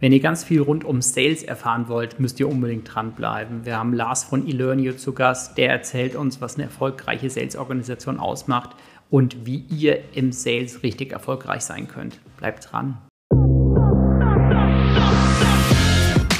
Wenn ihr ganz viel rund um Sales erfahren wollt, müsst ihr unbedingt dranbleiben. Wir haben Lars von eLearnio zu Gast, der erzählt uns, was eine erfolgreiche Sales-Organisation ausmacht und wie ihr im Sales richtig erfolgreich sein könnt. Bleibt dran.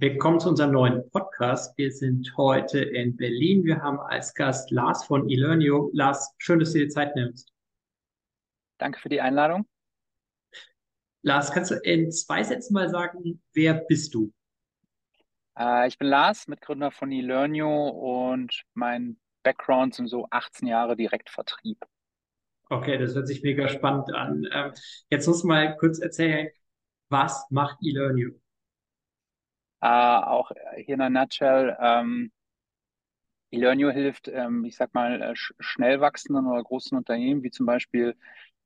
Willkommen zu unserem neuen Podcast. Wir sind heute in Berlin. Wir haben als Gast Lars von eLearnio. Lars, schön, dass du dir Zeit nimmst. Danke für die Einladung. Lars, kannst du in zwei Sätzen mal sagen, wer bist du? Äh, ich bin Lars, Mitgründer von eLearnio und mein Background sind so 18 Jahre Direktvertrieb. Okay, das hört sich mega spannend an. Ähm, jetzt musst du mal kurz erzählen, was macht eLearnio? Äh, auch hier in einer Nutshell, ähm, eLearnio hilft, ähm, ich sag mal, äh, schnell wachsenden oder großen Unternehmen, wie zum Beispiel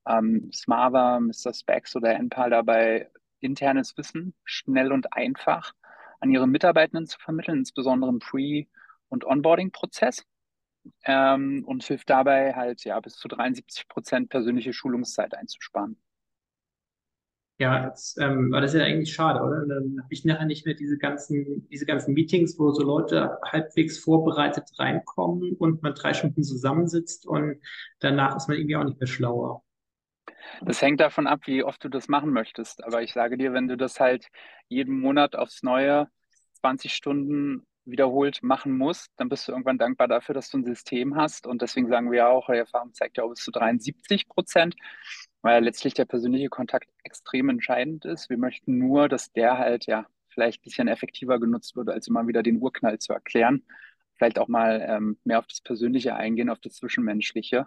ähm, Smava, Mr. Specs oder NPAL dabei, internes Wissen schnell und einfach an ihre Mitarbeitenden zu vermitteln, insbesondere im Pre- und Onboarding-Prozess. Ähm, und hilft dabei halt ja bis zu 73 Prozent persönliche Schulungszeit einzusparen. Ja, jetzt, ähm, war das ja eigentlich schade, oder? dann habe ich nachher nicht mehr diese ganzen, diese ganzen Meetings, wo so Leute halbwegs vorbereitet reinkommen und man drei Stunden zusammensitzt und danach ist man irgendwie auch nicht mehr schlauer. Das hängt davon ab, wie oft du das machen möchtest. Aber ich sage dir, wenn du das halt jeden Monat aufs Neue 20 Stunden wiederholt machen musst, dann bist du irgendwann dankbar dafür, dass du ein System hast. Und deswegen sagen wir auch, die Erfahrung zeigt ja auch bis zu 73 Prozent, weil letztlich der persönliche Kontakt extrem entscheidend ist. Wir möchten nur, dass der halt ja vielleicht ein bisschen effektiver genutzt wird, als immer wieder den Urknall zu erklären. Vielleicht auch mal ähm, mehr auf das Persönliche eingehen, auf das Zwischenmenschliche.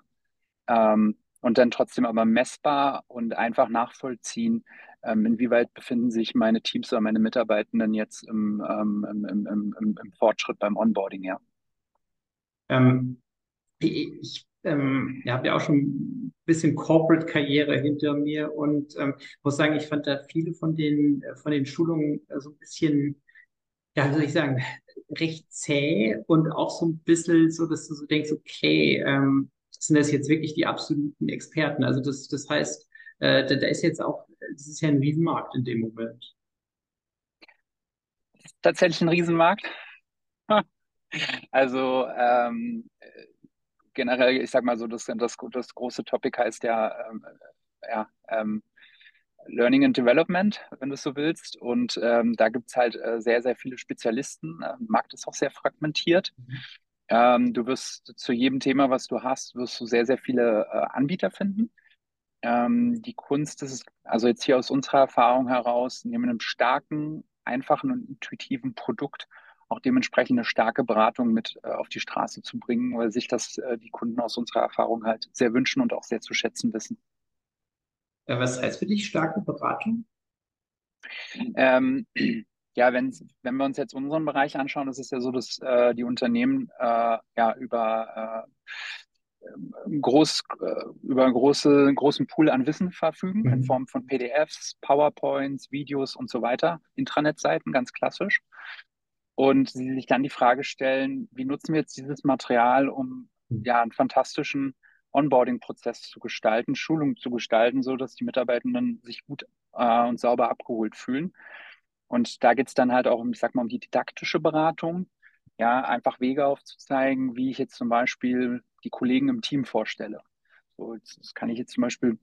Ähm, und dann trotzdem aber messbar und einfach nachvollziehen, ähm, inwieweit befinden sich meine Teams oder meine Mitarbeitenden jetzt im, ähm, im, im, im, Fortschritt beim Onboarding, ja. Ähm, ich ähm, ja, habe ja auch schon ein bisschen Corporate-Karriere hinter mir und ähm, muss sagen, ich fand da viele von den, von den Schulungen so ein bisschen, ja, wie soll ich sagen, recht zäh und auch so ein bisschen so, dass du so denkst, okay, ähm, sind das jetzt wirklich die absoluten Experten. Also das, das heißt, äh, da, da ist jetzt auch, das ist ja ein Riesenmarkt in dem Moment. Tatsächlich ein Riesenmarkt. Also ähm, generell, ich sag mal so, das, das, das große Topic heißt ja, ähm, ja ähm, Learning and Development, wenn du es so willst. Und ähm, da gibt es halt äh, sehr, sehr viele Spezialisten. Der Markt ist auch sehr fragmentiert. Mhm. Ähm, du wirst zu jedem Thema, was du hast, wirst du sehr, sehr viele äh, Anbieter finden. Ähm, die Kunst ist, also jetzt hier aus unserer Erfahrung heraus, neben einem starken, einfachen und intuitiven Produkt auch dementsprechend eine starke Beratung mit äh, auf die Straße zu bringen, weil sich das äh, die Kunden aus unserer Erfahrung halt sehr wünschen und auch sehr zu schätzen wissen. Was heißt für dich starke Beratung? Ähm, ja, wenn, wenn wir uns jetzt unseren Bereich anschauen, ist es ja so, dass äh, die Unternehmen äh, ja über äh, groß, äh, über einen große, großen Pool an Wissen verfügen, mhm. in Form von PDFs, PowerPoints, Videos und so weiter, Intranet-Seiten, ganz klassisch. Und sie sich dann die Frage stellen, wie nutzen wir jetzt dieses Material, um mhm. ja einen fantastischen Onboarding-Prozess zu gestalten, Schulung zu gestalten, so dass die Mitarbeitenden sich gut äh, und sauber abgeholt fühlen. Und da geht es dann halt auch, ich sag mal, um die didaktische Beratung. Ja, einfach Wege aufzuzeigen, wie ich jetzt zum Beispiel die Kollegen im Team vorstelle. So, das kann ich jetzt zum Beispiel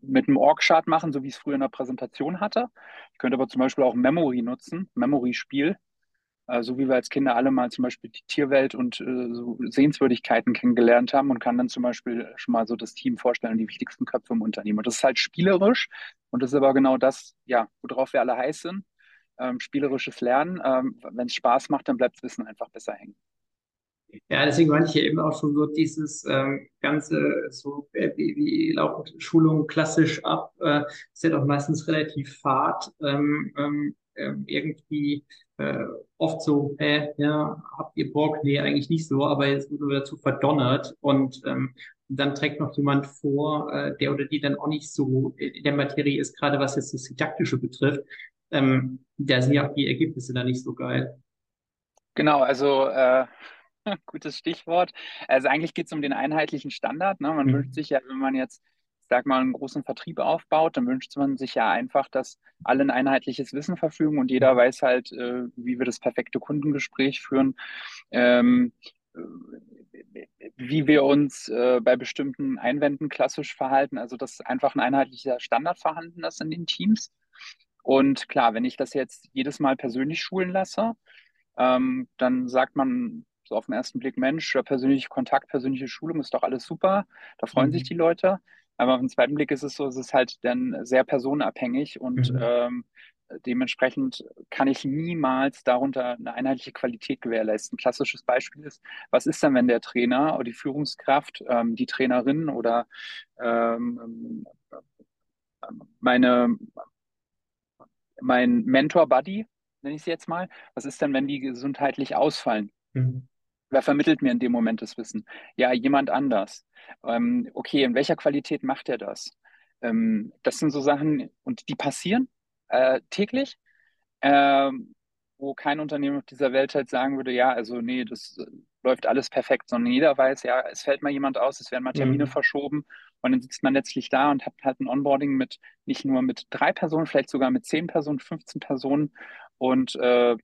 mit einem Org-Chart machen, so wie ich es früher in der Präsentation hatte. Ich könnte aber zum Beispiel auch Memory nutzen, Memory-Spiel, so wie wir als Kinder alle mal zum Beispiel die Tierwelt und äh, so Sehenswürdigkeiten kennengelernt haben und kann dann zum Beispiel schon mal so das Team vorstellen, die wichtigsten Köpfe im Unternehmen. Und das ist halt spielerisch und das ist aber genau das, ja, worauf wir alle heiß sind ähm, spielerisches Lernen. Ähm, Wenn es Spaß macht, dann bleibt das Wissen einfach besser hängen. Ja, deswegen meine ich ja eben auch schon so dieses ähm, ganze, so äh, wie, wie laufen Schulungen klassisch ab, äh, ist ja doch meistens relativ fad. Ähm, ähm, ähm, irgendwie äh, oft so, äh, ja, habt ihr Bock? Nee, eigentlich nicht so, aber jetzt wurde wir dazu verdonnert und ähm, dann trägt noch jemand vor, äh, der oder die dann auch nicht so in der Materie ist, gerade was jetzt das Didaktische betrifft. Ähm, da sind ja auch die Ergebnisse dann nicht so geil. Genau, also äh, gutes Stichwort. Also eigentlich geht es um den einheitlichen Standard. Ne? Man mhm. wünscht sich ja, wenn man jetzt sag mal, einen großen Vertrieb aufbaut, dann wünscht man sich ja einfach, dass alle ein einheitliches Wissen verfügen und jeder weiß halt, äh, wie wir das perfekte Kundengespräch führen, ähm, wie wir uns äh, bei bestimmten Einwänden klassisch verhalten, also dass einfach ein einheitlicher Standard vorhanden ist in den Teams. Und klar, wenn ich das jetzt jedes Mal persönlich schulen lasse, ähm, dann sagt man so auf den ersten Blick, Mensch, persönlicher Kontakt, persönliche Schulung ist doch alles super, da freuen mhm. sich die Leute. Aber auf den zweiten Blick ist es so, es ist halt dann sehr personenabhängig und mhm. ähm, dementsprechend kann ich niemals darunter eine einheitliche Qualität gewährleisten. Ein klassisches Beispiel ist, was ist dann, wenn der Trainer oder die Führungskraft, ähm, die Trainerin oder ähm, meine, mein Mentor-Buddy, nenne ich es jetzt mal, was ist denn, wenn die gesundheitlich ausfallen? Mhm. Wer vermittelt mir in dem Moment das Wissen? Ja, jemand anders. Ähm, okay, in welcher Qualität macht er das? Ähm, das sind so Sachen, und die passieren äh, täglich, äh, wo kein Unternehmen auf dieser Welt halt sagen würde, ja, also nee, das äh, läuft alles perfekt, sondern jeder weiß, ja, es fällt mal jemand aus, es werden mal Termine mhm. verschoben und dann sitzt man letztlich da und hat halt ein Onboarding mit nicht nur mit drei Personen, vielleicht sogar mit zehn Personen, 15 Personen und äh,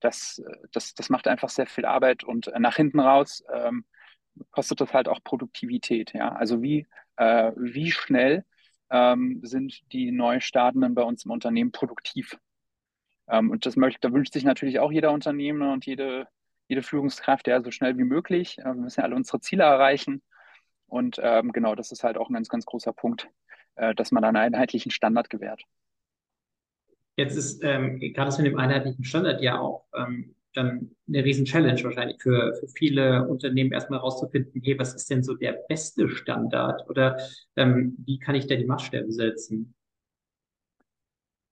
das, das, das macht einfach sehr viel Arbeit und nach hinten raus ähm, kostet das halt auch Produktivität. Ja? Also wie, äh, wie schnell ähm, sind die Neustartenden bei uns im Unternehmen produktiv? Ähm, und das möchte, da wünscht sich natürlich auch jeder Unternehmer und jede, jede Führungskraft, ja, so schnell wie möglich. Äh, wir müssen ja alle unsere Ziele erreichen. Und ähm, genau, das ist halt auch ein ganz, ganz großer Punkt, äh, dass man einen einheitlichen Standard gewährt. Jetzt ist ähm, gerade das mit dem einheitlichen Standard ja auch ähm, dann eine riesen Challenge wahrscheinlich für, für viele Unternehmen erstmal herauszufinden, hey, was ist denn so der beste Standard oder ähm, wie kann ich da die Maßstäbe setzen?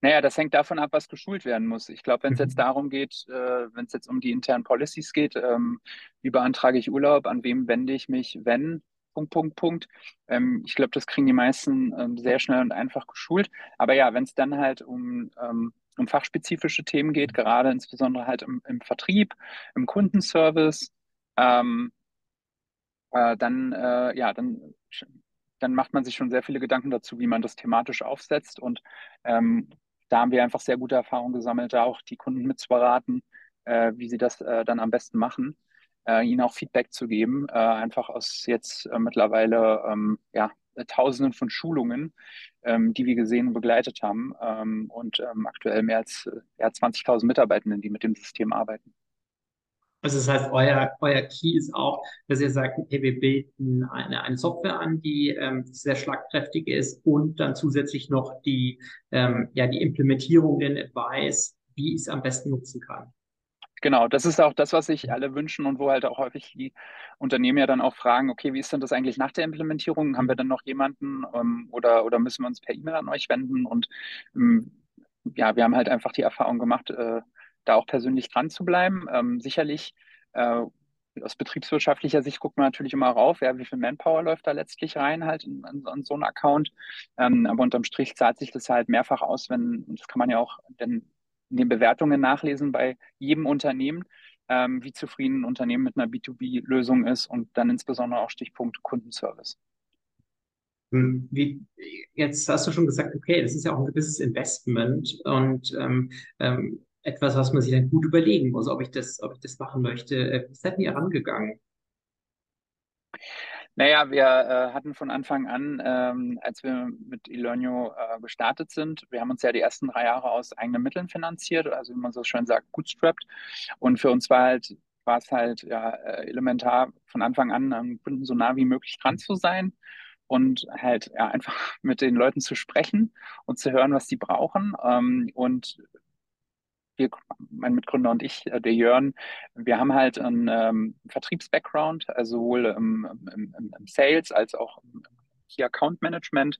Naja, das hängt davon ab, was geschult werden muss. Ich glaube, wenn es jetzt mhm. darum geht, äh, wenn es jetzt um die internen Policies geht, ähm, wie beantrage ich Urlaub, an wem wende ich mich, wenn, Punkt, Punkt, Punkt. Ähm, ich glaube, das kriegen die meisten ähm, sehr schnell und einfach geschult. Aber ja, wenn es dann halt um, ähm, um fachspezifische Themen geht, gerade insbesondere halt im, im Vertrieb, im Kundenservice, ähm, äh, dann, äh, ja, dann, dann macht man sich schon sehr viele Gedanken dazu, wie man das thematisch aufsetzt. Und ähm, da haben wir einfach sehr gute Erfahrungen gesammelt, da auch die Kunden mitzuberaten, äh, wie sie das äh, dann am besten machen äh, ihnen auch Feedback zu geben, äh, einfach aus jetzt äh, mittlerweile ähm, ja, Tausenden von Schulungen, ähm, die wir gesehen und begleitet haben ähm, und ähm, aktuell mehr als äh, ja, 20.000 Mitarbeitenden, die mit dem System arbeiten. Also das heißt, euer, euer Key ist auch, dass ihr sagt, okay, wir bilden eine, eine Software an, die ähm, sehr schlagkräftig ist und dann zusätzlich noch die, ähm, ja, die Implementierung, den Advice, wie ich es am besten nutzen kann. Genau, das ist auch das, was sich alle wünschen und wo halt auch häufig die Unternehmen ja dann auch fragen, okay, wie ist denn das eigentlich nach der Implementierung? Haben wir dann noch jemanden ähm, oder, oder müssen wir uns per E-Mail an euch wenden? Und ähm, ja, wir haben halt einfach die Erfahrung gemacht, äh, da auch persönlich dran zu bleiben. Ähm, sicherlich äh, aus betriebswirtschaftlicher Sicht guckt man natürlich immer rauf, ja, wie viel Manpower läuft da letztlich rein halt in, in, in so einen Account. Ähm, aber unterm Strich zahlt sich das halt mehrfach aus, wenn, und das kann man ja auch denn in den Bewertungen nachlesen bei jedem Unternehmen, ähm, wie zufrieden ein Unternehmen mit einer B2B-Lösung ist und dann insbesondere auch Stichpunkt Kundenservice. Hm, wie, jetzt hast du schon gesagt, okay, das ist ja auch ein gewisses Investment und ähm, ähm, etwas, was man sich dann gut überlegen muss, ob ich das, ob ich das machen möchte. Äh, wie seid ihr herangegangen? Naja, wir äh, hatten von Anfang an, ähm, als wir mit Ilonio äh, gestartet sind, wir haben uns ja die ersten drei Jahre aus eigenen Mitteln finanziert, also wie man so schön sagt, bootstrapped. Und für uns war halt, war es halt ja, äh, elementar von Anfang an am Kunden so nah wie möglich dran zu sein und halt ja, einfach mit den Leuten zu sprechen und zu hören, was sie brauchen. Ähm, und wir, mein Mitgründer und ich, äh, der Jörn, wir haben halt einen ähm, Vertriebs-Background, also sowohl im, im, im, Sales als auch im Key Account Management.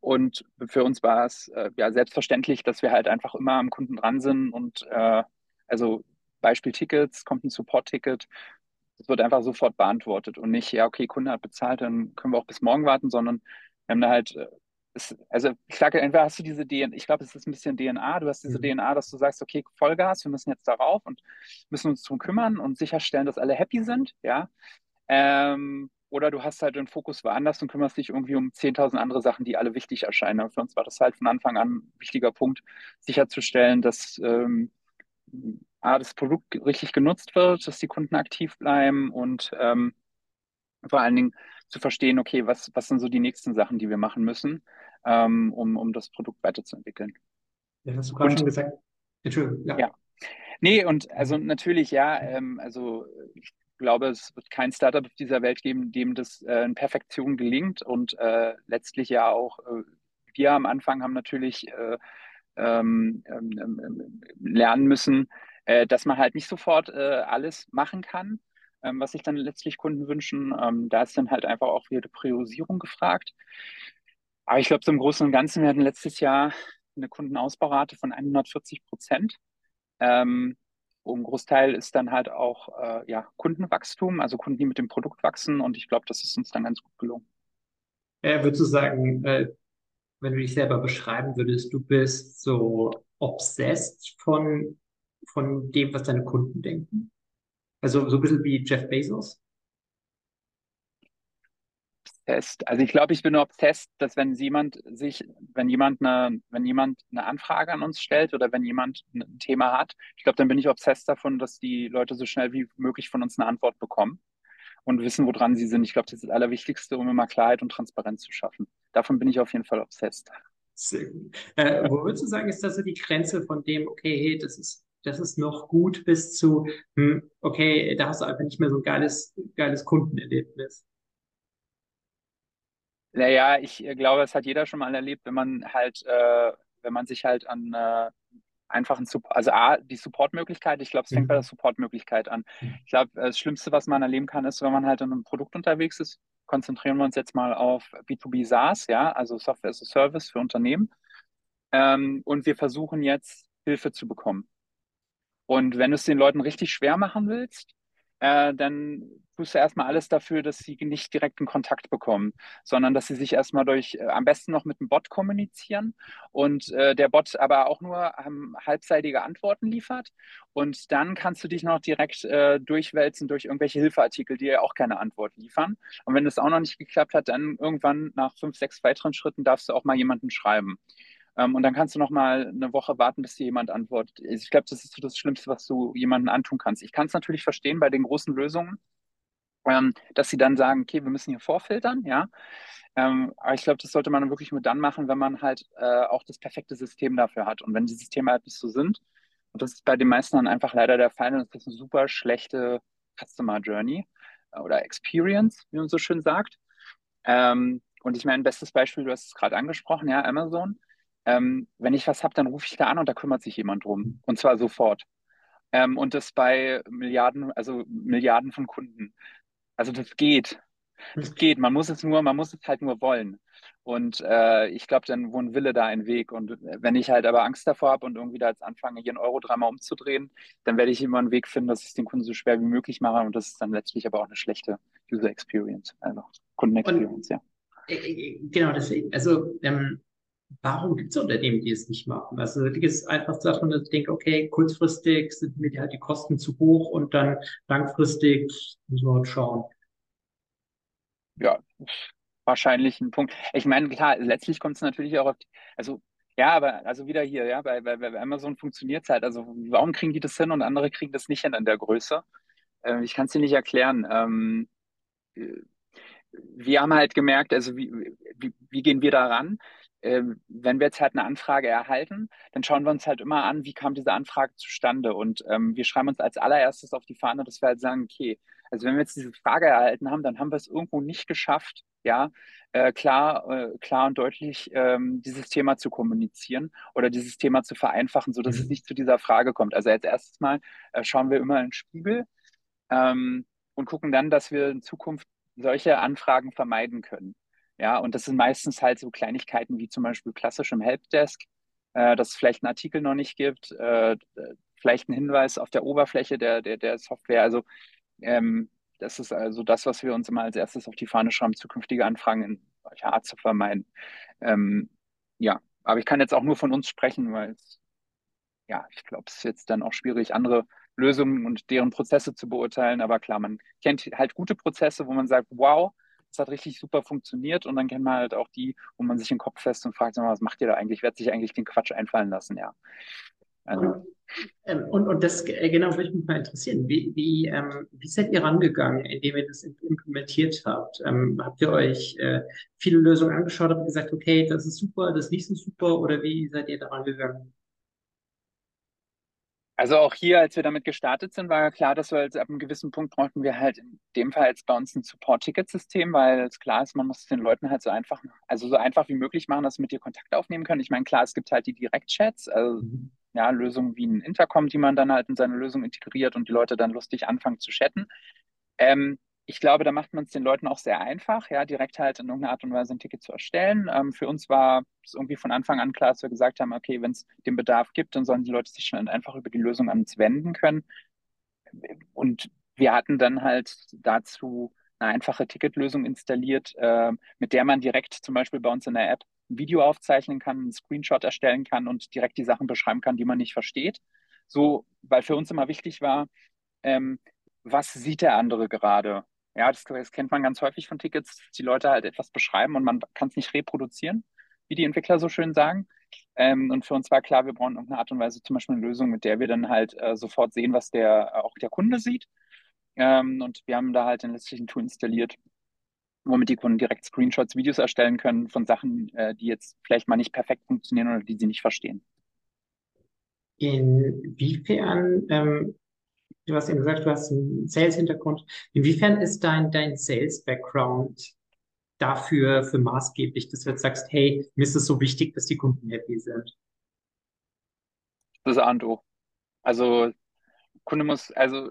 Und für uns war es äh, ja selbstverständlich, dass wir halt einfach immer am Kunden dran sind und äh, also Beispiel Tickets, kommt ein Support-Ticket, das wird einfach sofort beantwortet und nicht, ja, okay, Kunde hat bezahlt, dann können wir auch bis morgen warten, sondern wir haben da halt, ist, also ich sage, entweder hast du diese DNA, ich glaube, es ist ein bisschen DNA, du hast diese mhm. DNA, dass du sagst, okay, Vollgas, wir müssen jetzt darauf und müssen uns darum kümmern und sicherstellen, dass alle happy sind, ja. Ähm, oder du hast halt den Fokus woanders und kümmerst dich irgendwie um 10.000 andere Sachen, die alle wichtig erscheinen. Und für uns war das halt von Anfang an ein wichtiger Punkt, sicherzustellen, dass ähm, A, das Produkt richtig genutzt wird, dass die Kunden aktiv bleiben und ähm, vor allen Dingen zu verstehen, okay, was, was sind so die nächsten Sachen, die wir machen müssen, ähm, um, um das Produkt weiterzuentwickeln. Ja, hast du gerade schon gesagt. Entschuldigung, ja. ja. Nee, und also natürlich, ja, ähm, also ich glaube, es wird kein Startup auf dieser Welt geben, dem das äh, in Perfektion gelingt und äh, letztlich ja auch äh, wir am Anfang haben natürlich äh, ähm, ähm, ähm, lernen müssen, äh, dass man halt nicht sofort äh, alles machen kann, ähm, was sich dann letztlich Kunden wünschen. Ähm, da ist dann halt einfach auch wieder die Priorisierung gefragt. Aber ich glaube, so im Großen und Ganzen, wir hatten letztes Jahr eine Kundenausbaurate von 140 Prozent. Ähm, ein Großteil ist dann halt auch äh, ja, Kundenwachstum, also Kunden, die mit dem Produkt wachsen. Und ich glaube, das ist uns dann ganz gut gelungen. Äh, würdest du sagen, äh, wenn du dich selber beschreiben würdest, du bist so obsessed von, von dem, was deine Kunden denken? Also so ein bisschen wie Jeff Bezos? obsessed. Also ich glaube, ich bin obsessed, dass wenn jemand sich, wenn jemand eine, wenn jemand eine Anfrage an uns stellt oder wenn jemand ein Thema hat, ich glaube, dann bin ich obsessed davon, dass die Leute so schnell wie möglich von uns eine Antwort bekommen und wissen, woran sie sind. Ich glaube, das ist das Allerwichtigste, um immer Klarheit und Transparenz zu schaffen. Davon bin ich auf jeden Fall obsessed. Sehr gut. Äh, wo würdest du sagen, ist das so die Grenze von dem, okay, hey, das ist, das ist noch gut bis zu, hm, okay, da hast du einfach nicht mehr so ein geiles, geiles Kundenerlebnis? Naja, ich äh, glaube, das hat jeder schon mal erlebt, wenn man halt, äh, wenn man sich halt an äh, einfachen Support, also A, die Supportmöglichkeit, ich glaube, es fängt mhm. bei der Supportmöglichkeit an. Mhm. Ich glaube, das Schlimmste, was man erleben kann, ist, wenn man halt in einem Produkt unterwegs ist, konzentrieren wir uns jetzt mal auf B2B SaaS, ja, also Software as a Service für Unternehmen. Ähm, und wir versuchen jetzt Hilfe zu bekommen. Und wenn du es den Leuten richtig schwer machen willst, äh, dann tust du erstmal alles dafür, dass sie nicht direkten Kontakt bekommen, sondern dass sie sich erstmal durch, äh, am besten noch mit einem Bot kommunizieren und äh, der Bot aber auch nur ähm, halbseitige Antworten liefert. Und dann kannst du dich noch direkt äh, durchwälzen durch irgendwelche Hilfeartikel, die ja auch keine Antwort liefern. Und wenn das auch noch nicht geklappt hat, dann irgendwann nach fünf, sechs weiteren Schritten darfst du auch mal jemanden schreiben. Ähm, und dann kannst du noch mal eine Woche warten, bis dir jemand antwortet. Ich glaube, das ist so das Schlimmste, was du jemandem antun kannst. Ich kann es natürlich verstehen bei den großen Lösungen, ähm, dass sie dann sagen, okay, wir müssen hier vorfiltern, ja. Ähm, aber ich glaube, das sollte man wirklich nur dann machen, wenn man halt äh, auch das perfekte System dafür hat. Und wenn die Systeme halt nicht so sind, und das ist bei den meisten dann einfach leider der Fall, dann ist das eine super schlechte Customer Journey äh, oder Experience, wie man so schön sagt. Ähm, und ich meine, bestes Beispiel, du hast es gerade angesprochen, ja, Amazon ähm, wenn ich was habe, dann rufe ich da an und da kümmert sich jemand drum. Und zwar sofort. Ähm, und das bei Milliarden, also Milliarden von Kunden. Also das geht. Das geht. Man muss es nur, man muss es halt nur wollen. Und äh, ich glaube, dann wohnt Wille da ein Weg. Und wenn ich halt aber Angst davor habe und irgendwie da jetzt anfange, hier einen Euro dreimal umzudrehen, dann werde ich immer einen Weg finden, dass ich es den Kunden so schwer wie möglich mache. Und das ist dann letztlich aber auch eine schlechte User Experience, also Kunden-Experience, ja. Äh, äh, genau, deswegen. Also ähm, warum gibt es Unternehmen, die es nicht machen? Also ich ist einfach dass ich denke, okay, kurzfristig sind mir halt die Kosten zu hoch und dann langfristig müssen wir halt schauen. Ja, wahrscheinlich ein Punkt. Ich meine, klar, letztlich kommt es natürlich auch auf, die, also ja, aber also wieder hier, ja, bei, bei, bei Amazon funktioniert es halt. Also warum kriegen die das hin und andere kriegen das nicht hin in der Größe? Äh, ich kann es dir nicht erklären. Ähm, äh, wir haben halt gemerkt, also wie, wie, wie gehen wir da ran? Ähm, wenn wir jetzt halt eine Anfrage erhalten, dann schauen wir uns halt immer an, wie kam diese Anfrage zustande. Und ähm, wir schreiben uns als allererstes auf die Fahne, dass wir halt sagen, okay, also wenn wir jetzt diese Frage erhalten haben, dann haben wir es irgendwo nicht geschafft, ja, äh, klar, äh, klar und deutlich ähm, dieses Thema zu kommunizieren oder dieses Thema zu vereinfachen, sodass mhm. es nicht zu dieser Frage kommt. Also als erstes Mal äh, schauen wir immer in den Spiegel ähm, und gucken dann, dass wir in Zukunft solche Anfragen vermeiden können. Ja, und das sind meistens halt so Kleinigkeiten wie zum Beispiel klassisch im Helpdesk, äh, dass es vielleicht einen Artikel noch nicht gibt, äh, vielleicht ein Hinweis auf der Oberfläche der, der, der Software. Also ähm, das ist also das, was wir uns immer als erstes auf die Fahne schreiben, zukünftige Anfragen in solcher Art zu vermeiden. Ähm, ja, aber ich kann jetzt auch nur von uns sprechen, weil es, ja, ich glaube, es ist jetzt dann auch schwierig, andere Lösungen und deren Prozesse zu beurteilen. Aber klar, man kennt halt gute Prozesse, wo man sagt, wow, das hat richtig super funktioniert. Und dann kennt man halt auch die, wo man sich den Kopf fest und fragt, was macht ihr da eigentlich? Wer hat sich eigentlich den Quatsch einfallen lassen? Ja. Also. Und, ähm, und, und, das äh, genau würde mich mal interessieren. Wie, wie, ähm, wie seid ihr rangegangen, indem ihr das implementiert habt? Ähm, habt ihr euch äh, viele Lösungen angeschaut, habt gesagt, okay, das ist super, das ist nicht so super, oder wie seid ihr da rangegangen? Also auch hier, als wir damit gestartet sind, war klar, dass wir jetzt ab einem gewissen Punkt brauchten wir halt in dem Fall jetzt bei uns ein Support-Ticket-System, weil es klar ist, man muss es den Leuten halt so einfach, also so einfach wie möglich machen, dass sie mit dir Kontakt aufnehmen können. Ich meine, klar, es gibt halt die Direktchats, also mhm. ja, Lösungen wie ein Intercom, die man dann halt in seine Lösung integriert und die Leute dann lustig anfangen zu chatten. Ähm, ich glaube, da macht man es den Leuten auch sehr einfach, ja, direkt halt in irgendeiner Art und Weise ein Ticket zu erstellen. Ähm, für uns war es irgendwie von Anfang an klar, dass wir gesagt haben, okay, wenn es den Bedarf gibt, dann sollen die Leute sich schon einfach über die Lösung an uns wenden können. Und wir hatten dann halt dazu eine einfache Ticketlösung installiert, äh, mit der man direkt zum Beispiel bei uns in der App ein Video aufzeichnen kann, einen Screenshot erstellen kann und direkt die Sachen beschreiben kann, die man nicht versteht. So, weil für uns immer wichtig war, ähm, was sieht der andere gerade? Ja, das, das, kennt man ganz häufig von Tickets, dass die Leute halt etwas beschreiben und man kann es nicht reproduzieren, wie die Entwickler so schön sagen. Ähm, und für uns war klar, wir brauchen irgendeine Art und Weise zum Beispiel eine Lösung, mit der wir dann halt äh, sofort sehen, was der äh, auch der Kunde sieht. Ähm, und wir haben da halt ein letztlichen Tool installiert, womit die Kunden direkt Screenshots, Videos erstellen können von Sachen, äh, die jetzt vielleicht mal nicht perfekt funktionieren oder die sie nicht verstehen. Inwiefern ähm, du hast eben gesagt, du hast einen Sales-Hintergrund. Inwiefern ist dein, dein Sales-Background dafür für maßgeblich, dass du jetzt sagst, hey, mir ist es so wichtig, dass die Kunden happy sind? Das ist A und O. Also Kunde muss, also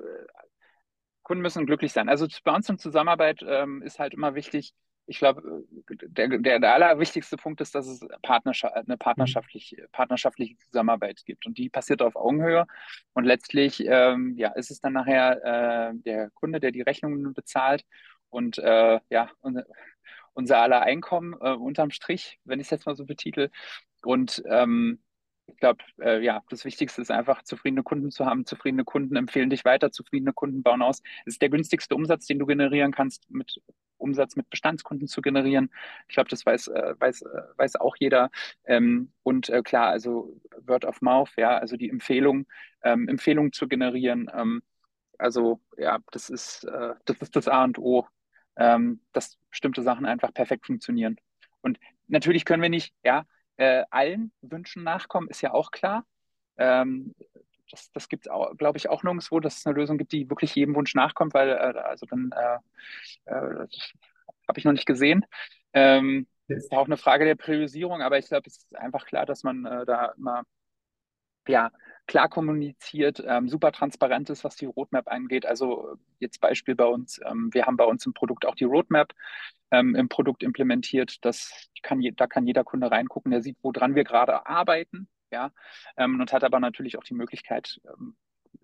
Kunden müssen glücklich sein. Also bei uns in Zusammenarbeit ähm, ist halt immer wichtig, ich glaube, der, der, der allerwichtigste Punkt ist, dass es Partnerschaft, eine partnerschaftlich, partnerschaftliche Zusammenarbeit gibt. Und die passiert auf Augenhöhe. Und letztlich ähm, ja, ist es dann nachher äh, der Kunde, der die Rechnungen bezahlt. Und äh, ja, unser aller Einkommen äh, unterm Strich, wenn ich es jetzt mal so betitel. Und ähm, ich glaube, äh, ja, das Wichtigste ist einfach, zufriedene Kunden zu haben. Zufriedene Kunden empfehlen dich weiter, zufriedene Kunden bauen aus. Es ist der günstigste Umsatz, den du generieren kannst, mit Umsatz mit Bestandskunden zu generieren. Ich glaube, das weiß, äh, weiß, äh, weiß auch jeder. Ähm, und äh, klar, also Word of Mouth, ja, also die Empfehlung, ähm, Empfehlungen zu generieren. Ähm, also ja, das ist, das ist das A und O, dass bestimmte Sachen einfach perfekt funktionieren. Und natürlich können wir nicht, ja, allen Wünschen nachkommen, ist ja auch klar. Ähm, das, das gibt es, glaube ich, auch nirgendwo, dass es eine Lösung gibt, die wirklich jedem Wunsch nachkommt, weil äh, also dann äh, äh, habe ich noch nicht gesehen. Ähm, das ist auch eine Frage der Priorisierung, aber ich glaube, es ist einfach klar, dass man äh, da immer ja, klar kommuniziert, ähm, super transparent ist, was die Roadmap angeht. Also jetzt Beispiel bei uns, ähm, wir haben bei uns im Produkt auch die Roadmap ähm, im Produkt implementiert. Das kann, da kann jeder Kunde reingucken, der sieht, woran wir gerade arbeiten, ja, ähm, und hat aber natürlich auch die Möglichkeit, ähm,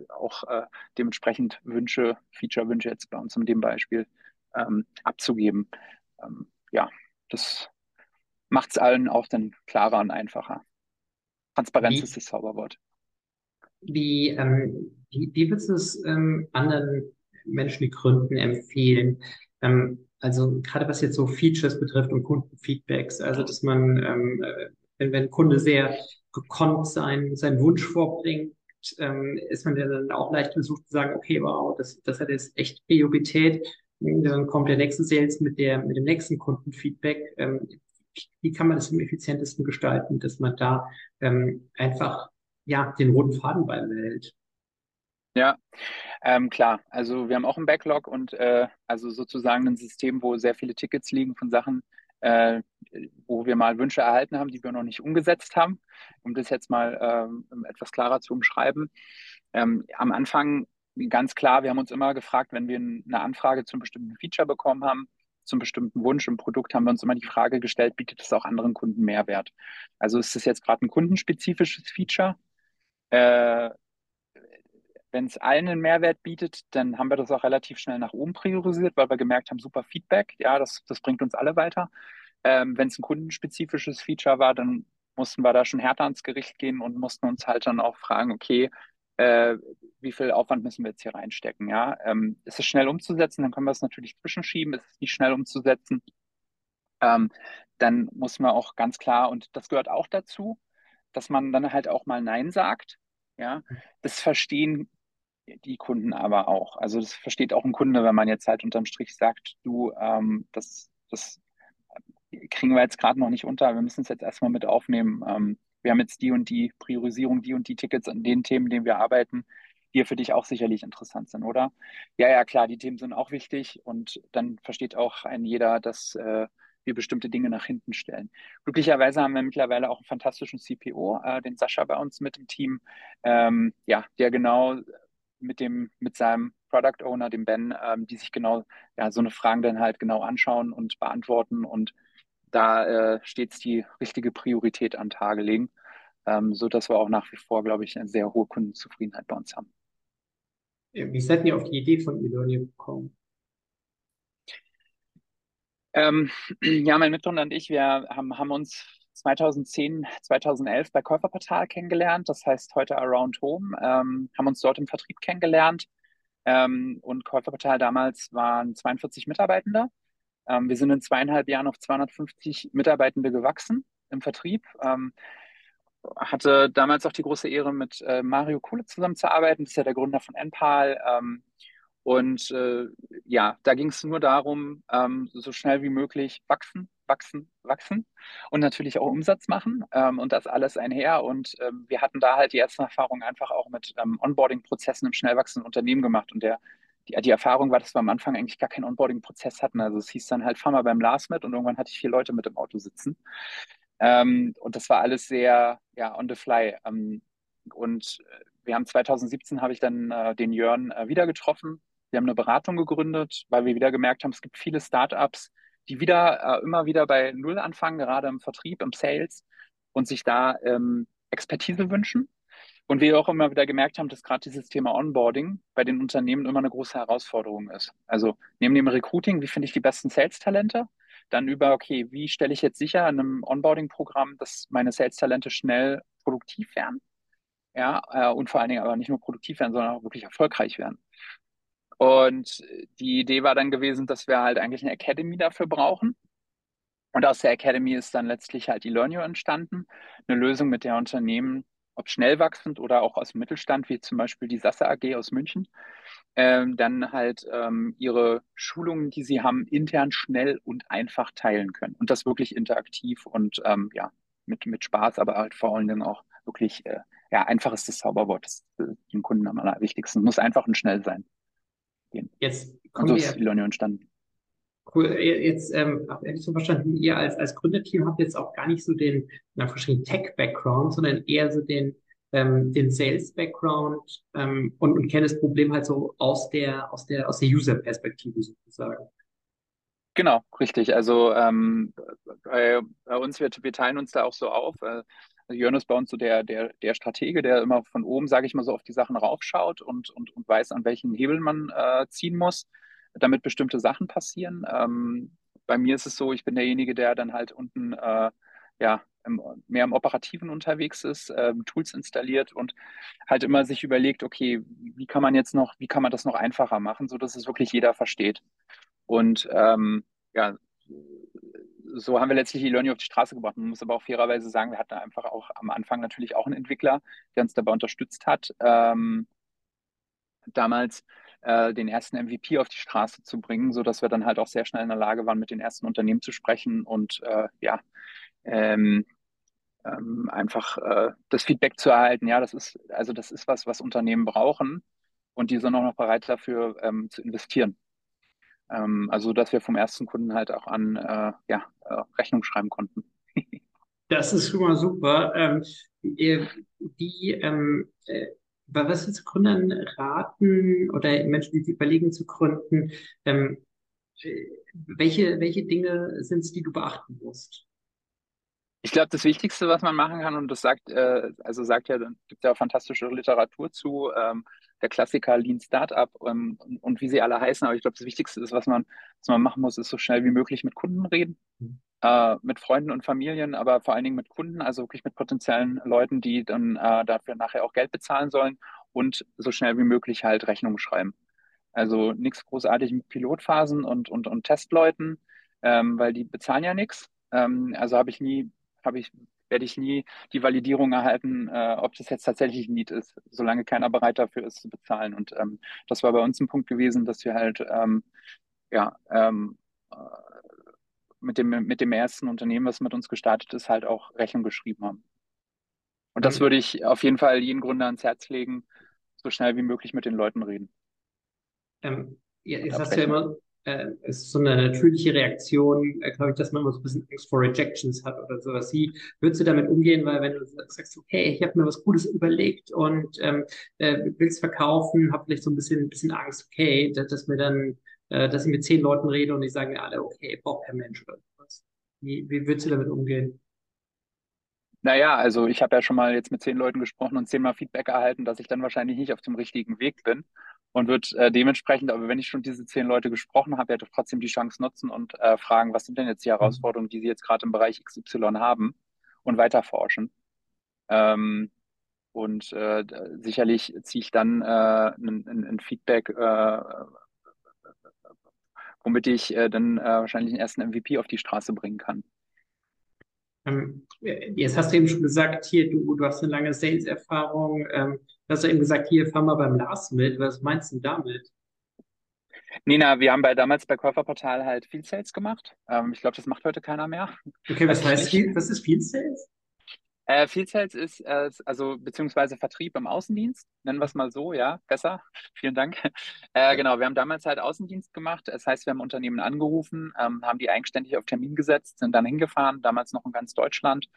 auch äh, dementsprechend Wünsche, Feature-Wünsche jetzt bei uns in dem Beispiel ähm, abzugeben. ja, das macht es allen auch dann klarer und einfacher. Transparenz wie, ist das Zauberwort. Wie, ähm, wie, wie würdest du es ähm, anderen Menschen, die gründen, empfehlen? Ähm, also gerade was jetzt so Features betrifft und Kundenfeedbacks, also dass man, ähm, äh, wenn, wenn ein Kunde sehr gekonnt sein, seinen Wunsch vorbringt, ähm, ist man ja dann auch leicht versucht zu sagen, okay, wow, das, das hat jetzt echt Priorität. Dann kommt der nächste Sales mit der, mit dem nächsten Kundenfeedback. Ähm, wie kann man das am effizientesten gestalten, dass man da ähm, einfach ja den roten Faden beibehält? Ja, ähm, klar. Also wir haben auch einen Backlog und äh, also sozusagen ein System, wo sehr viele Tickets liegen von Sachen, äh, wo wir mal Wünsche erhalten haben, die wir noch nicht umgesetzt haben, um das jetzt mal ähm, etwas klarer zu umschreiben. Ähm, am Anfang ganz klar, wir haben uns immer gefragt, wenn wir eine Anfrage zu einem bestimmten Feature bekommen haben, zum bestimmten Wunsch im Produkt haben wir uns immer die Frage gestellt, bietet es auch anderen Kunden Mehrwert? Also ist es jetzt gerade ein kundenspezifisches Feature? Äh, wenn es allen einen Mehrwert bietet, dann haben wir das auch relativ schnell nach oben priorisiert, weil wir gemerkt haben, super Feedback, ja, das, das bringt uns alle weiter. Ähm, wenn es ein kundenspezifisches Feature war, dann mussten wir da schon härter ans Gericht gehen und mussten uns halt dann auch fragen, okay, äh, wie viel Aufwand müssen wir jetzt hier reinstecken? Ja, ähm, ist es schnell umzusetzen, dann können wir es natürlich zwischenschieben. Ist es nicht schnell umzusetzen, ähm, dann muss man auch ganz klar, und das gehört auch dazu, dass man dann halt auch mal Nein sagt. Ja, das verstehen die Kunden aber auch. Also das versteht auch ein Kunde, wenn man jetzt halt unterm Strich sagt, du, ähm, das, das kriegen wir jetzt gerade noch nicht unter, wir müssen es jetzt erstmal mit aufnehmen. Ähm, wir haben jetzt die und die Priorisierung, die und die Tickets an den Themen, denen wir arbeiten, die für dich auch sicherlich interessant sind, oder? Ja, ja, klar, die Themen sind auch wichtig und dann versteht auch ein jeder, dass äh, wir bestimmte Dinge nach hinten stellen. Glücklicherweise haben wir mittlerweile auch einen fantastischen CPO, äh, den Sascha bei uns mit dem Team, ähm, ja, der genau mit dem, mit seinem Product Owner, dem Ben, ähm, die sich genau ja, so eine Fragen dann halt genau anschauen und beantworten und da äh, stets die richtige Priorität an Tage legen, ähm, so dass wir auch nach wie vor, glaube ich, eine sehr hohe Kundenzufriedenheit bei uns haben. Wie seid ihr auf die Idee von Elonia gekommen? Ähm, ja, mein Mitgründer und ich, wir haben, haben uns 2010, 2011 bei Käuferportal kennengelernt, das heißt heute Around Home, ähm, haben uns dort im Vertrieb kennengelernt ähm, und Käuferportal damals waren 42 Mitarbeitende. Ähm, wir sind in zweieinhalb Jahren auf 250 Mitarbeitende gewachsen im Vertrieb. Ähm, hatte damals auch die große Ehre, mit äh, Mario Kohle zusammenzuarbeiten. Das ist ja der Gründer von NPAL. Und äh, ja, da ging es nur darum, ähm, so schnell wie möglich wachsen, wachsen, wachsen und natürlich auch Umsatz machen ähm, und das alles einher. Und ähm, wir hatten da halt die ersten Erfahrungen einfach auch mit ähm, Onboarding-Prozessen im schnell wachsenden Unternehmen gemacht. Und der, die, die Erfahrung war, dass wir am Anfang eigentlich gar keinen Onboarding-Prozess hatten. Also es hieß dann halt, fahr mal beim Lars mit und irgendwann hatte ich vier Leute mit im Auto sitzen. Ähm, und das war alles sehr ja, on the fly. Ähm, und äh, wir haben 2017 habe ich dann äh, den Jörn äh, wieder getroffen wir haben eine Beratung gegründet, weil wir wieder gemerkt haben, es gibt viele Startups, die wieder äh, immer wieder bei Null anfangen, gerade im Vertrieb, im Sales und sich da ähm, Expertise wünschen. Und wir auch immer wieder gemerkt haben, dass gerade dieses Thema Onboarding bei den Unternehmen immer eine große Herausforderung ist. Also neben dem Recruiting, wie finde ich die besten Sales-Talente? Dann über, okay, wie stelle ich jetzt sicher in einem Onboarding-Programm, dass meine Sales-Talente schnell produktiv werden? Ja, äh, und vor allen Dingen aber nicht nur produktiv werden, sondern auch wirklich erfolgreich werden. Und die Idee war dann gewesen, dass wir halt eigentlich eine Academy dafür brauchen. Und aus der Academy ist dann letztlich halt die Learnio entstanden. Eine Lösung, mit der Unternehmen, ob schnell wachsend oder auch aus dem Mittelstand, wie zum Beispiel die Sasse AG aus München, ähm, dann halt ähm, ihre Schulungen, die sie haben, intern schnell und einfach teilen können. Und das wirklich interaktiv und ähm, ja, mit, mit Spaß, aber halt vor allen Dingen auch wirklich, äh, ja, einfach ist das Zauberwort, das ist äh, den Kunden am allerwichtigsten. Muss einfach und schnell sein gehen. Jetzt kommen und so ist Ilonio entstanden. Cool. Jetzt ähm, habe ich so verstanden, ihr als, als Gründerteam habt jetzt auch gar nicht so den Tech-Background, sondern eher so den, ähm, den Sales-Background ähm, und, und kennt das Problem halt so aus der, aus der, aus der User-Perspektive sozusagen. Genau, richtig. Also ähm, bei, bei, uns, wir, wir teilen uns da auch so auf. Äh, also Jörn ist bei uns so der, der, der Stratege, der immer von oben, sage ich mal so, auf die Sachen raufschaut und, und, und weiß, an welchen Hebel man äh, ziehen muss, damit bestimmte Sachen passieren. Ähm, bei mir ist es so, ich bin derjenige, der dann halt unten äh, ja, im, mehr im Operativen unterwegs ist, ähm, Tools installiert und halt immer sich überlegt, okay, wie kann man jetzt noch, wie kann man das noch einfacher machen, sodass es wirklich jeder versteht. Und ähm, ja, so haben wir letztlich die Learning auf die Straße gebracht. Man muss aber auch fairerweise sagen, wir hatten einfach auch am Anfang natürlich auch einen Entwickler, der uns dabei unterstützt hat, ähm, damals äh, den ersten MVP auf die Straße zu bringen, sodass wir dann halt auch sehr schnell in der Lage waren, mit den ersten Unternehmen zu sprechen und äh, ja, ähm, ähm, einfach äh, das Feedback zu erhalten. Ja, das ist, also das ist was, was Unternehmen brauchen und die sind auch noch bereit dafür ähm, zu investieren. Ähm, also, dass wir vom ersten Kunden halt auch an äh, ja, äh, Rechnung schreiben konnten. das ist schon mal super. Ähm, die, ähm, äh, was wir zu Gründern raten oder Menschen, die überlegen zu gründen, ähm, welche, welche Dinge sind es, die du beachten musst? Ich glaube, das Wichtigste, was man machen kann, und das sagt, äh, also sagt ja, gibt ja auch fantastische Literatur zu, ähm, der Klassiker Lean Startup ähm, und, und, wie sie alle heißen, aber ich glaube, das Wichtigste ist, was man, was man machen muss, ist so schnell wie möglich mit Kunden reden, mhm. äh, mit Freunden und Familien, aber vor allen Dingen mit Kunden, also wirklich mit potenziellen Leuten, die dann äh, dafür nachher auch Geld bezahlen sollen und so schnell wie möglich halt Rechnungen schreiben. Also nichts großartig mit Pilotphasen und, und, und Testleuten, ähm, weil die bezahlen ja nichts. Ähm, also habe ich nie, habe ich, werde ich nie die Validierung erhalten, äh, ob das jetzt tatsächlich ein Need ist, solange keiner bereit dafür ist zu bezahlen. Und ähm, das war bei uns ein Punkt gewesen, dass wir halt ähm, ja ähm, äh, mit dem, mit dem ersten Unternehmen, was mit uns gestartet ist, halt auch Rechnung geschrieben haben. Und das mhm. würde ich auf jeden Fall jeden Gründer ans Herz legen, so schnell wie möglich mit den Leuten reden. Ähm, ja, jetzt hast du ja immer, äh, es ist so eine natürliche Reaktion, äh, glaube ich, dass man immer so ein bisschen Angst vor Rejections hat oder sowas. Wie würdest du damit umgehen? Weil wenn du sagst, okay, ich habe mir was Gutes überlegt und ähm, äh, willst verkaufen, habe vielleicht so ein bisschen, ein bisschen Angst, okay, dass, dass mir dann, äh, dass ich mit zehn Leuten rede und die sagen mir alle, okay, braucht kein Mensch oder sowas. Wie, wie würdest du damit umgehen? Naja, also ich habe ja schon mal jetzt mit zehn Leuten gesprochen und zehnmal Feedback erhalten, dass ich dann wahrscheinlich nicht auf dem richtigen Weg bin und wird äh, dementsprechend, aber wenn ich schon diese zehn Leute gesprochen habe, ja trotzdem die Chance nutzen und äh, fragen, was sind denn jetzt die mhm. Herausforderungen, die sie jetzt gerade im Bereich XY haben und weiter forschen. Ähm, und äh, sicherlich ziehe ich dann äh, ein, ein, Feedback, äh, womit ich äh, dann wahrscheinlich den ersten MVP auf die Straße bringen kann. Ähm, jetzt hast du eben schon gesagt, hier, du, du hast eine lange Sales-Erfahrung. Ähm, du hast ja eben gesagt, hier, fahr mal beim Lars mit. Was meinst du damit? Nina, wir haben bei, damals bei Käuferportal halt Field Sales gemacht. Ähm, ich glaube, das macht heute keiner mehr. Okay, was heißt Field, was ist Field Sales? Äh, Field Sales ist, äh, also beziehungsweise Vertrieb im Außendienst, nennen wir es mal so, ja, besser. Vielen Dank. Äh, genau, wir haben damals halt Außendienst gemacht. Das heißt, wir haben Unternehmen angerufen, ähm, haben die eigenständig auf Termin gesetzt, sind dann hingefahren, damals noch in ganz Deutschland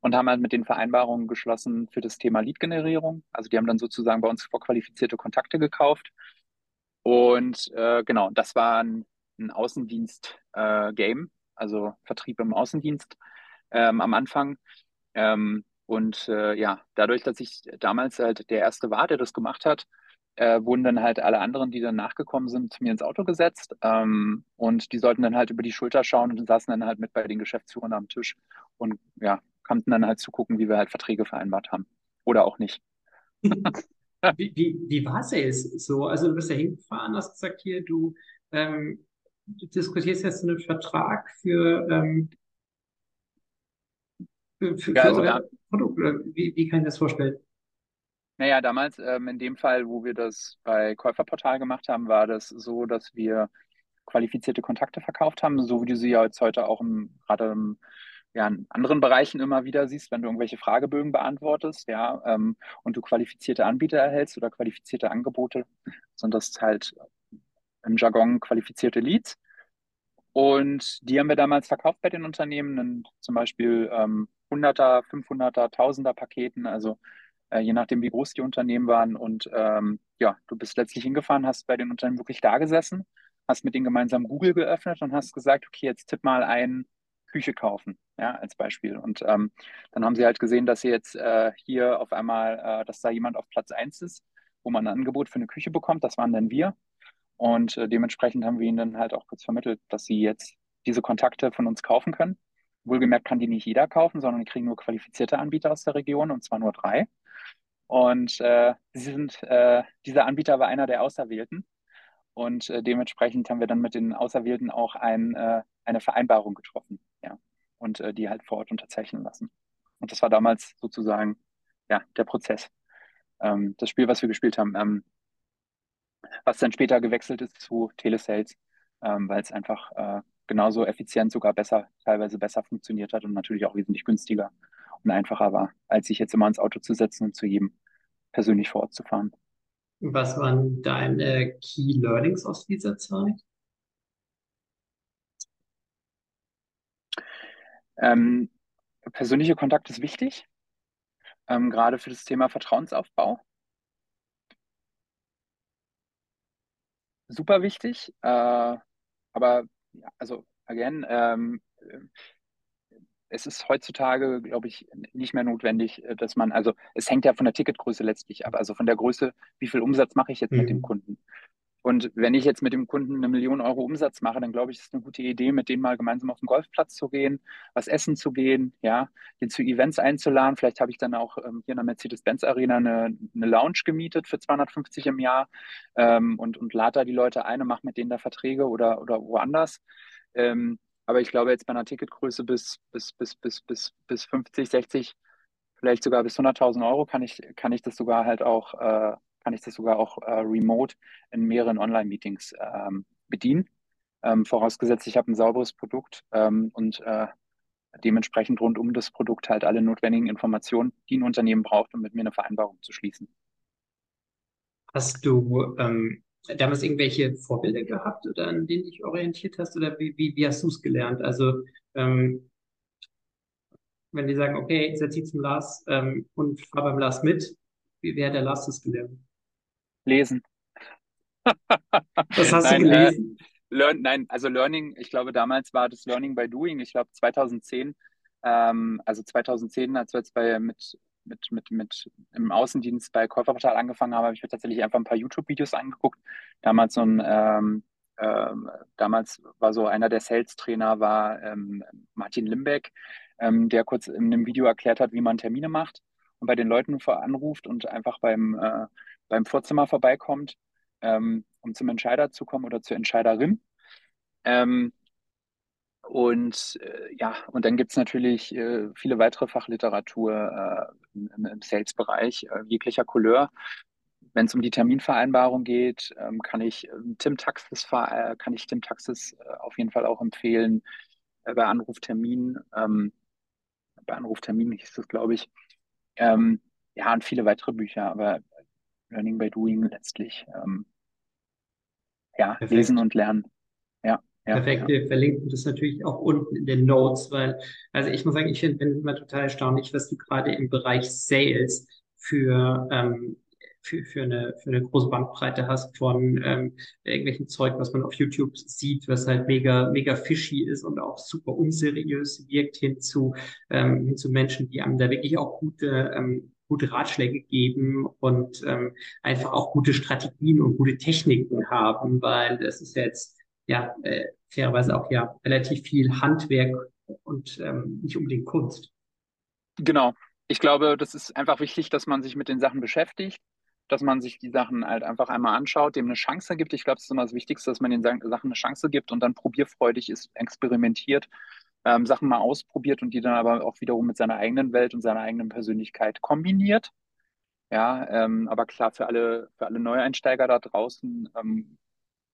und haben halt mit den Vereinbarungen geschlossen für das Thema Lead-Generierung. Also die haben dann sozusagen bei uns vorqualifizierte Kontakte gekauft. Und äh, genau, das war ein, ein Außendienst-Game, äh, also Vertrieb im Außendienst ähm, am Anfang. Ähm, und äh, ja, dadurch, dass ich damals halt der Erste war, der das gemacht hat, äh, wurden dann halt alle anderen, die dann nachgekommen sind, mir ins Auto gesetzt. Ähm, und die sollten dann halt über die Schulter schauen und saßen dann halt mit bei den Geschäftsführern am Tisch und ja, konnten dann halt zugucken, wie wir halt Verträge vereinbart haben. Oder auch nicht. wie, wie, wie war es jetzt so? Also du bist ja hingefahren, hast gesagt, hier, du, ähm, du diskutierst jetzt einen Vertrag für ähm, für, für, ja, also da, Produkt? Oder wie, wie kann ich das vorstellen? Naja, damals, ähm, in dem Fall, wo wir das bei Käuferportal gemacht haben, war das so, dass wir qualifizierte Kontakte verkauft haben, so wie du sie ja jetzt heute auch im, gerade im, ja, in anderen Bereichen immer wieder siehst, wenn du irgendwelche Fragebögen beantwortest, ja, ähm, und du qualifizierte Anbieter erhältst oder qualifizierte Angebote, sind das halt im Jargon qualifizierte Leads. Und die haben wir damals verkauft bei den Unternehmen, zum Beispiel ähm, 100er, 500er, 1000er Paketen, also äh, je nachdem, wie groß die Unternehmen waren. Und ähm, ja, du bist letztlich hingefahren, hast bei den Unternehmen wirklich da gesessen, hast mit denen gemeinsam Google geöffnet und hast gesagt, okay, jetzt tipp mal ein Küche kaufen, ja, als Beispiel. Und ähm, dann haben sie halt gesehen, dass sie jetzt äh, hier auf einmal, äh, dass da jemand auf Platz 1 ist, wo man ein Angebot für eine Küche bekommt. Das waren dann wir. Und äh, dementsprechend haben wir ihnen dann halt auch kurz vermittelt, dass sie jetzt diese Kontakte von uns kaufen können. Wohlgemerkt kann die nicht jeder kaufen, sondern die kriegen nur qualifizierte Anbieter aus der Region und zwar nur drei. Und äh, sie sind, äh, dieser Anbieter war einer der Auserwählten. Und äh, dementsprechend haben wir dann mit den Auserwählten auch ein, äh, eine Vereinbarung getroffen. Ja. Und äh, die halt vor Ort unterzeichnen lassen. Und das war damals sozusagen ja, der Prozess. Ähm, das Spiel, was wir gespielt haben, ähm, was dann später gewechselt ist zu Telesales, ähm, weil es einfach äh, genauso effizient, sogar besser, teilweise besser funktioniert hat und natürlich auch wesentlich günstiger und einfacher war, als sich jetzt immer ins Auto zu setzen und zu jedem persönlich vor Ort zu fahren. Was waren deine Key Learnings aus dieser Zeit? Ähm, persönlicher Kontakt ist wichtig, ähm, gerade für das Thema Vertrauensaufbau. Super wichtig. Äh, aber ja, also again, ähm, es ist heutzutage, glaube ich, nicht mehr notwendig, äh, dass man, also es hängt ja von der Ticketgröße letztlich ab, also von der Größe, wie viel Umsatz mache ich jetzt mhm. mit dem mhm. Kunden. Und wenn ich jetzt mit dem Kunden eine Million Euro Umsatz mache, dann glaube ich, ist eine gute Idee, mit dem mal gemeinsam auf den Golfplatz zu gehen, was essen zu gehen, ja, den zu Events einzuladen. Vielleicht habe ich dann auch ähm, hier in der Mercedes-Benz Arena eine, eine Lounge gemietet für 250 im Jahr ähm, und, und lade da die Leute ein und mache mit denen da Verträge oder, oder woanders. Ähm, aber ich glaube, jetzt bei einer Ticketgröße bis, bis, bis, bis, bis, bis 50, 60, vielleicht sogar bis 100.000 Euro kann ich, kann ich das sogar halt auch, äh, kann ich das sogar auch äh, remote in mehreren Online-Meetings ähm, bedienen. Ähm, vorausgesetzt, ich habe ein sauberes Produkt ähm, und äh, dementsprechend rund um das Produkt halt alle notwendigen Informationen, die ein Unternehmen braucht, um mit mir eine Vereinbarung zu schließen. Hast du ähm, damals irgendwelche Vorbilder gehabt oder an denen dich orientiert hast oder wie, wie, wie hast du es gelernt? Also ähm, wenn die sagen, okay, setz dich zum Lars ähm, und fahr beim Lars mit, wie, hat der Lars das gelernt? Lesen. Was hast nein, du gelesen? Äh, learn, nein, also Learning, ich glaube, damals war das Learning by Doing. Ich glaube, 2010, ähm, also 2010, als wir jetzt bei, mit, mit, mit, mit im Außendienst bei Käuferportal angefangen habe, habe ich mir tatsächlich einfach ein paar YouTube-Videos angeguckt. Damals so ein, ähm, ähm, damals war so einer der Sales-Trainer war ähm, Martin Limbeck, ähm, der kurz in einem Video erklärt hat, wie man Termine macht und bei den Leuten anruft und einfach beim, äh, beim Vorzimmer vorbeikommt, ähm, um zum Entscheider zu kommen oder zur Entscheiderin. Ähm, und äh, ja, und dann gibt es natürlich äh, viele weitere Fachliteratur äh, im, im Sales-Bereich äh, jeglicher Couleur. Wenn es um die Terminvereinbarung geht, ähm, kann ich ähm, Tim Taxis äh, kann ich Tim Taxis äh, auf jeden Fall auch empfehlen bei Anruftermin. Ähm, bei Anruftermin hieß das, glaube ich. Ähm, ja, und viele weitere Bücher, aber Learning by Doing letztlich. Ähm, ja, Perfekt. lesen und lernen. Ja. Ja, Perfekt, ja. wir verlinken das natürlich auch unten in den Notes, weil, also ich muss sagen, ich finde bin immer total erstaunlich, was du gerade im Bereich Sales für, ähm, für, für, eine, für eine große Bandbreite hast von ähm, irgendwelchen Zeug, was man auf YouTube sieht, was halt mega, mega fishy ist und auch super unseriös wirkt, hin zu, ähm, hin zu Menschen, die einem da wirklich auch gute, ähm, gute Ratschläge geben und ähm, einfach auch gute Strategien und gute Techniken haben, weil das ist jetzt ja äh, fairerweise auch ja relativ viel Handwerk und ähm, nicht unbedingt Kunst. Genau. Ich glaube, das ist einfach wichtig, dass man sich mit den Sachen beschäftigt, dass man sich die Sachen halt einfach einmal anschaut, dem eine Chance gibt. Ich glaube, das ist immer das Wichtigste, dass man den Sachen eine Chance gibt und dann probierfreudig ist, experimentiert, ähm, Sachen mal ausprobiert und die dann aber auch wiederum mit seiner eigenen Welt und seiner eigenen Persönlichkeit kombiniert. Ja, ähm, aber klar, für alle, für alle Neueinsteiger da draußen ähm,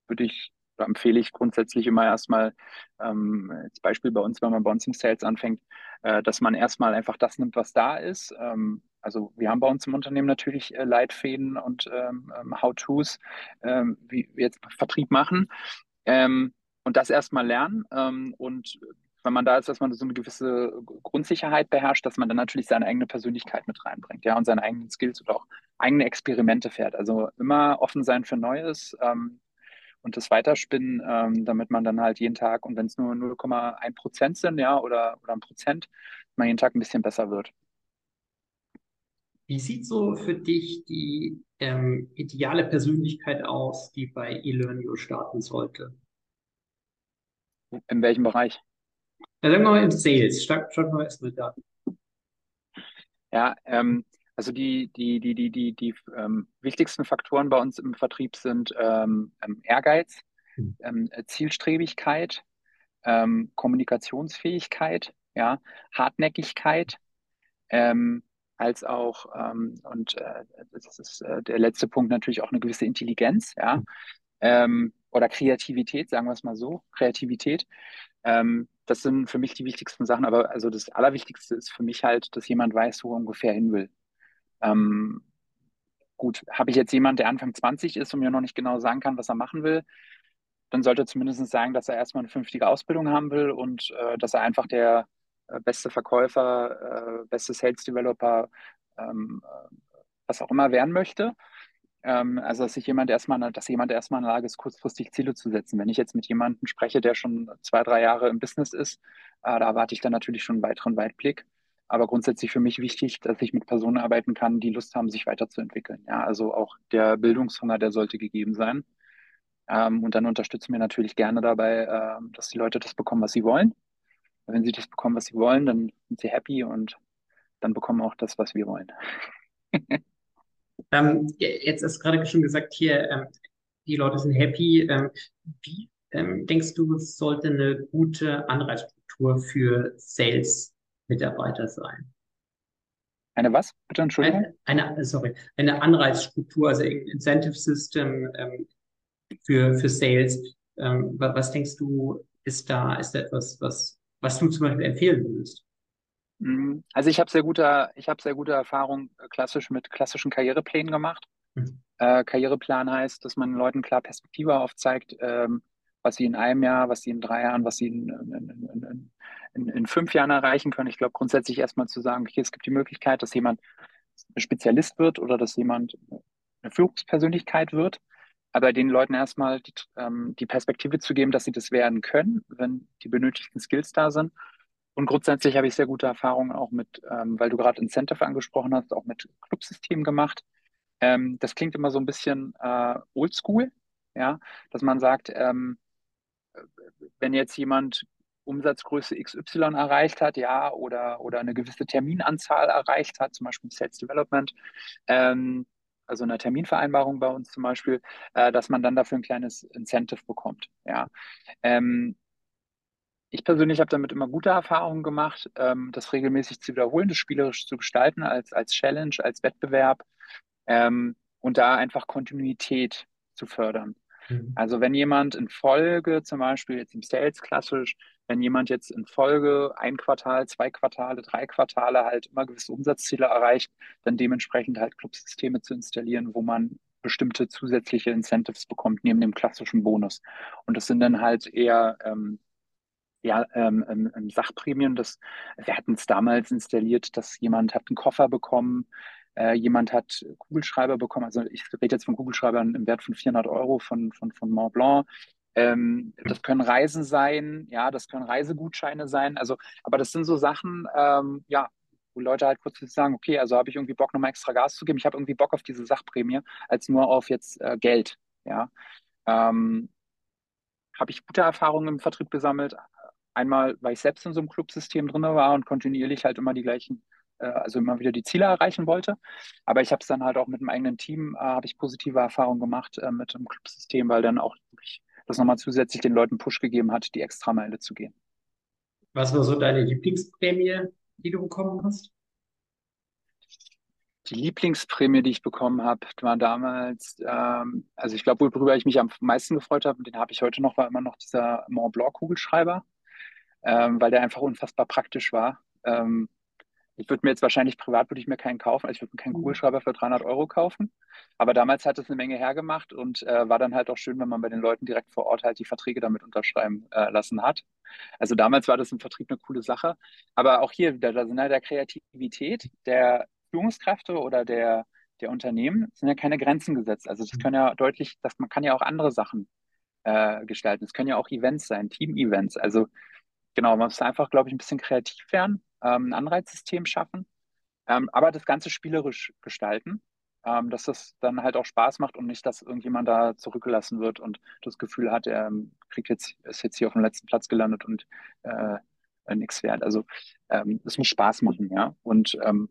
würde ich empfehle ich grundsätzlich immer erstmal, ähm, als Beispiel bei uns, wenn man bei uns im Sales anfängt, äh, dass man erstmal einfach das nimmt, was da ist. Ähm, also wir haben bei uns im Unternehmen natürlich äh, Leitfäden und ähm, ähm How-Tos, ähm, wie wir jetzt Vertrieb machen. Ähm, und das erstmal lernen. Ähm, und wenn man da ist, dass man so eine gewisse Grundsicherheit beherrscht, dass man dann natürlich seine eigene Persönlichkeit mit reinbringt, ja, und seine eigenen Skills oder auch eigene Experimente fährt. Also immer offen sein für Neues, ähm, und das weiterspinnen, ähm, damit man dann halt jeden Tag, und wenn es nur 0,1 Prozent sind, ja, oder, oder ein Prozent, man jeden Tag ein bisschen besser wird. Wie sieht so für dich die ähm, ideale Persönlichkeit aus, die bei eLearnio starten sollte? In welchem Bereich? Ja, sagen wir mal im Sales. Starten wir erstmal da. Ja, ähm, also die, die, die, die, die, die ähm, wichtigsten Faktoren bei uns im Vertrieb sind ähm, ähm Ehrgeiz, hm. ähm, Zielstrebigkeit, ähm, Kommunikationsfähigkeit, ja, Hartnäckigkeit, als auch, und äh, das ist äh, der letzte Punkt natürlich auch eine gewisse Intelligenz, ja, hm. oder Kreativität, sagen wir es mal so, Kreativität. Das sind für mich die wichtigsten Sachen, aber also das Allerwichtigste ist für mich halt, dass jemand weiß, wo er ungefähr hin will. Ähm, gut, habe ich jetzt jemanden, der Anfang 20 ist und mir noch nicht genau sagen kann, was er machen will, dann sollte er zumindest sagen, dass er erstmal eine vernünftige Ausbildung haben will und äh, dass er einfach der äh, beste Verkäufer, äh, beste Sales Developer, ähm, äh, was auch immer werden möchte. Ähm, also, dass sich jemand erstmal, dass jemand erstmal in der Lage ist, kurzfristig Ziele zu setzen. Wenn ich jetzt mit jemandem spreche, der schon zwei, drei Jahre im Business ist, äh, da erwarte ich dann natürlich schon einen weiteren Weitblick. Aber grundsätzlich für mich wichtig, dass ich mit Personen arbeiten kann, die Lust haben, sich weiterzuentwickeln. Ja, also auch der Bildungshunger, der sollte gegeben sein. Ähm, und dann unterstützen wir natürlich gerne dabei, äh, dass die Leute das bekommen, was sie wollen. Wenn sie das bekommen, was sie wollen, dann sind sie happy und dann bekommen auch das, was wir wollen. ähm, jetzt ist gerade schon gesagt hier, ähm, die Leute sind happy. Ähm, wie ähm, denkst du, es sollte eine gute Anreizstruktur für Sales-Mitarbeiter sein? Eine was? Bitte Entschuldigung. Eine, eine, sorry, eine Anreizstruktur, also ein Incentive System ähm, für, für Sales. Ähm, was denkst du, ist da, ist da etwas, was, was du zum Beispiel empfehlen würdest? Mhm. Also ich habe sehr gute, ich habe sehr gute Erfahrungen äh, klassisch mit klassischen Karriereplänen gemacht. Mhm. Äh, Karriereplan heißt, dass man Leuten klar Perspektive aufzeigt, ähm, was sie in einem Jahr, was sie in drei Jahren, was sie in, in, in, in fünf Jahren erreichen können. Ich glaube grundsätzlich erstmal zu sagen, okay, es gibt die Möglichkeit, dass jemand Spezialist wird oder dass jemand eine Führungspersönlichkeit wird, aber den Leuten erstmal die, ähm, die Perspektive zu geben, dass sie das werden können, wenn die benötigten Skills da sind und grundsätzlich habe ich sehr gute Erfahrungen auch mit, ähm, weil du gerade Incentive angesprochen hast, auch mit Clubsystemen gemacht. Ähm, das klingt immer so ein bisschen äh, oldschool, ja, dass man sagt, ähm, wenn jetzt jemand Umsatzgröße XY erreicht hat, ja, oder, oder eine gewisse Terminanzahl erreicht hat, zum Beispiel Sales Development, ähm, also eine Terminvereinbarung bei uns zum Beispiel, äh, dass man dann dafür ein kleines Incentive bekommt, ja. Ähm, ich persönlich habe damit immer gute Erfahrungen gemacht, ähm, das regelmäßig zu wiederholen, das spielerisch zu gestalten als, als Challenge, als Wettbewerb ähm, und da einfach Kontinuität zu fördern. Mhm. Also wenn jemand in Folge, zum Beispiel jetzt im Sales klassisch, wenn jemand jetzt in Folge ein Quartal, zwei Quartale, drei Quartale halt immer gewisse Umsatzziele erreicht, dann dementsprechend halt Clubsysteme zu installieren, wo man bestimmte zusätzliche Incentives bekommt neben dem klassischen Bonus. Und das sind dann halt eher ähm, ja, ähm, ähm, Sachprämien. Das, wir hatten es damals installiert, dass jemand hat einen Koffer bekommen, äh, jemand hat Kugelschreiber bekommen. Also ich rede jetzt von Kugelschreibern im Wert von 400 Euro von, von, von Mont Blanc. Ähm, das können Reisen sein, ja, das können Reisegutscheine sein. Also, aber das sind so Sachen, ähm, ja, wo Leute halt kurz sagen, okay, also habe ich irgendwie Bock, nochmal extra Gas zu geben. Ich habe irgendwie Bock auf diese Sachprämie, als nur auf jetzt äh, Geld, ja. Ähm, habe ich gute Erfahrungen im Vertrieb gesammelt, Einmal, weil ich selbst in so einem Clubsystem drin war und kontinuierlich halt immer die gleichen, äh, also immer wieder die Ziele erreichen wollte. Aber ich habe es dann halt auch mit dem eigenen Team, äh, habe ich positive Erfahrungen gemacht äh, mit dem Clubsystem, weil dann auch wirklich das nochmal zusätzlich den Leuten Push gegeben hat, die Extrameile zu gehen. Was war so deine Lieblingsprämie, die du bekommen hast? Die Lieblingsprämie, die ich bekommen habe, war damals, ähm, also ich glaube, worüber ich mich am meisten gefreut habe, den habe ich heute noch, war immer noch dieser Mont Blanc Kugelschreiber ähm, weil der einfach unfassbar praktisch war. Ähm, ich würde mir jetzt wahrscheinlich privat würde ich mir keinen kaufen, also ich würde mir keinen mhm. Kugelschreiber für 300 Euro kaufen. Aber damals hat es eine Menge hergemacht und äh, war dann halt auch schön, wenn man bei den Leuten direkt vor Ort halt die Verträge damit unterschreiben äh, lassen hat. Also damals war das im Vertrieb eine coole Sache. Aber auch hier wieder, da sind halt der Kreativität der Führungskräfte oder der, der Unternehmen sind ja keine Grenzen gesetzt. Also das mhm. können ja deutlich, dass man kann ja auch andere Sachen äh, gestalten. Es können ja auch Events sein, Team-Events. Also genau, man muss einfach, glaube ich, ein bisschen kreativ werden, ähm, ein Anreizsystem schaffen, ähm, aber das Ganze spielerisch gestalten, ähm, dass das dann halt auch Spaß macht und nicht, dass irgendjemand da zurückgelassen wird und das Gefühl hat, er ähm, kriegt jetzt, ist jetzt hier auf dem letzten Platz gelandet und äh, nichts wert. Also ähm, es muss Spaß machen, ja. Und ähm,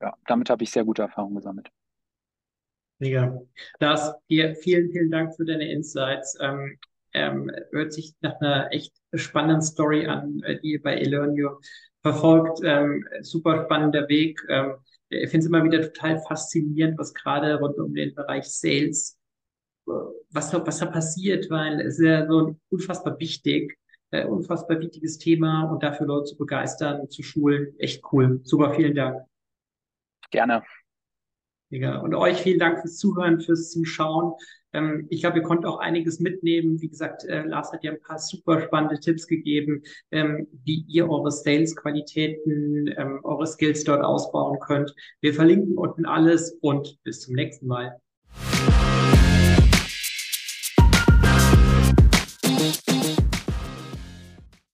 ja, damit habe ich sehr gute Erfahrungen gesammelt. Mega. Lars, dir vielen, vielen Dank für deine Insights. Ähm, ähm, hört sich nach einer echt spannenden Story an, äh, die ihr bei Elernio verfolgt. Ähm, super spannender Weg. Ähm, ich finde es immer wieder total faszinierend, was gerade rund um den Bereich Sales, was, was da passiert, weil es ist ja so unfassbar wichtig, äh, unfassbar wichtiges Thema und dafür Leute zu begeistern, zu schulen. Echt cool. Super, vielen Dank. Gerne. Ja, und euch vielen Dank fürs Zuhören, fürs Zuschauen. Ähm, ich glaube, ihr konntet auch einiges mitnehmen. Wie gesagt, äh, Lars hat ja ein paar super spannende Tipps gegeben, ähm, wie ihr eure Sales-Qualitäten, ähm, eure Skills dort ausbauen könnt. Wir verlinken unten alles und bis zum nächsten Mal.